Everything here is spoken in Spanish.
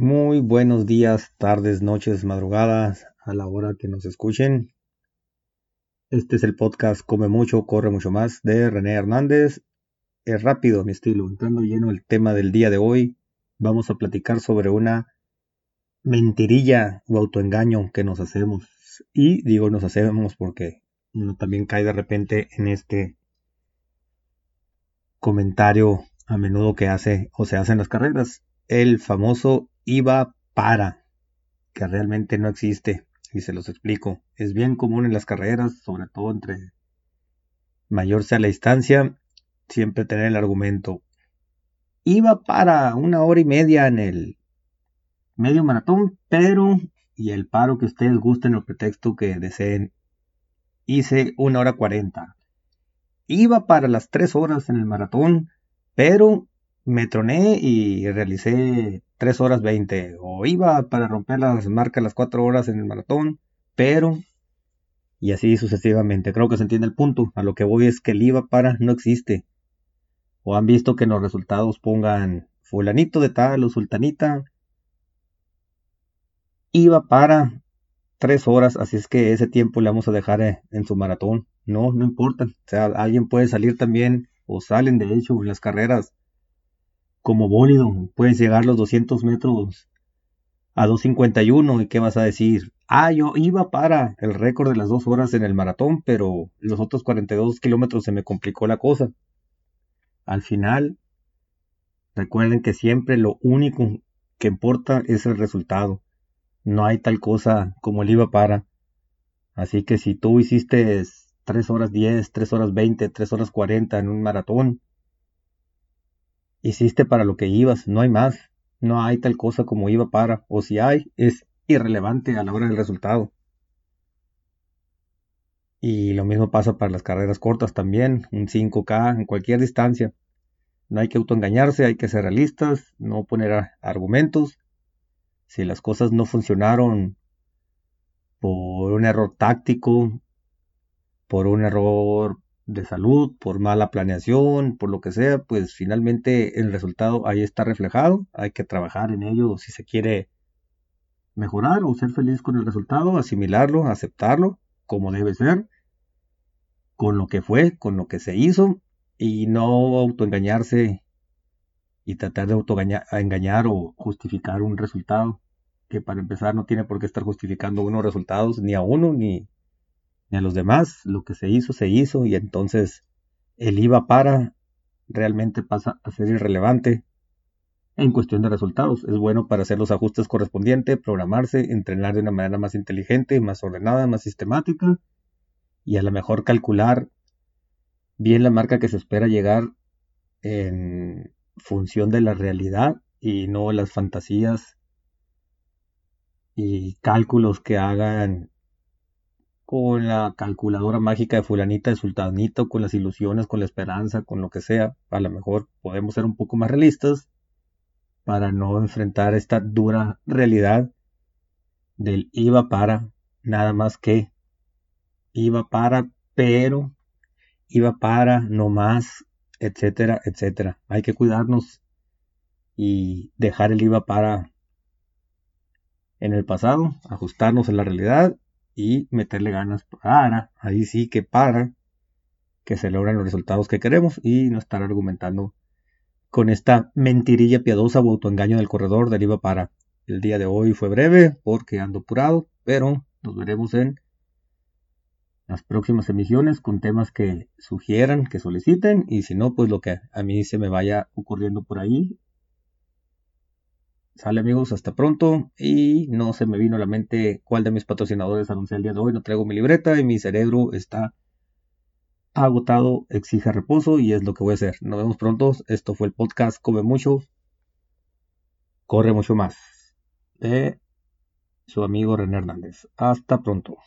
Muy buenos días, tardes, noches, madrugadas, a la hora que nos escuchen. Este es el podcast Come mucho, corre mucho más de René Hernández. Es rápido mi estilo, entrando lleno el tema del día de hoy. Vamos a platicar sobre una mentirilla o autoengaño que nos hacemos. Y digo nos hacemos porque uno también cae de repente en este comentario a menudo que hace o se hace en las carreras. El famoso iba para, que realmente no existe, y se los explico. Es bien común en las carreras, sobre todo entre mayor sea la distancia, siempre tener el argumento. Iba para una hora y media en el medio maratón, pero, y el paro que ustedes gusten o pretexto que deseen, hice una hora cuarenta. Iba para las tres horas en el maratón, pero me troné y realicé 3 horas 20. O iba para romper las marcas las 4 horas en el maratón, pero... Y así sucesivamente. Creo que se entiende el punto. A lo que voy es que el IVA para no existe. O han visto que en los resultados pongan fulanito de tal o sultanita. Iba para 3 horas, así es que ese tiempo le vamos a dejar eh, en su maratón. No, no importa. O sea, alguien puede salir también, o salen de hecho las carreras como bólido, puedes llegar los 200 metros a 2.51 y qué vas a decir, ah, yo iba para el récord de las dos horas en el maratón, pero los otros 42 kilómetros se me complicó la cosa. Al final, recuerden que siempre lo único que importa es el resultado. No hay tal cosa como el iba para. Así que si tú hiciste 3 horas 10, 3 horas 20, 3 horas 40 en un maratón, Hiciste para lo que ibas, no hay más. No hay tal cosa como iba para, o si hay, es irrelevante a la hora del resultado. Y lo mismo pasa para las carreras cortas también, un 5K en cualquier distancia. No hay que autoengañarse, hay que ser realistas, no poner argumentos. Si las cosas no funcionaron por un error táctico, por un error de salud, por mala planeación, por lo que sea, pues finalmente el resultado ahí está reflejado. Hay que trabajar en ello si se quiere mejorar o ser feliz con el resultado, asimilarlo, aceptarlo como debe ser, con lo que fue, con lo que se hizo y no autoengañarse y tratar de autoengañar o justificar un resultado que para empezar no tiene por qué estar justificando unos resultados ni a uno ni ni a los demás. Lo que se hizo, se hizo y entonces el IVA para realmente pasa a ser irrelevante en cuestión de resultados. Es bueno para hacer los ajustes correspondientes, programarse, entrenar de una manera más inteligente, más ordenada, más sistemática y a lo mejor calcular bien la marca que se espera llegar en función de la realidad y no las fantasías y cálculos que hagan con la calculadora mágica de fulanita, de sultanito, con las ilusiones, con la esperanza, con lo que sea. A lo mejor podemos ser un poco más realistas para no enfrentar esta dura realidad del iba para, nada más que iba para, pero iba para, no más, etcétera, etcétera. Hay que cuidarnos y dejar el iba para en el pasado, ajustarnos a la realidad y meterle ganas para, ahí sí que para que se logren los resultados que queremos y no estar argumentando con esta mentirilla piadosa o autoengaño del corredor del IVA para. El día de hoy fue breve porque ando apurado, pero nos veremos en las próximas emisiones con temas que sugieran, que soliciten y si no, pues lo que a mí se me vaya ocurriendo por ahí Sale amigos, hasta pronto. Y no se me vino a la mente cuál de mis patrocinadores anuncié el día de hoy. No traigo mi libreta y mi cerebro está agotado, exige reposo y es lo que voy a hacer. Nos vemos pronto. Esto fue el podcast Come Mucho, Corre Mucho Más de su amigo René Hernández. Hasta pronto.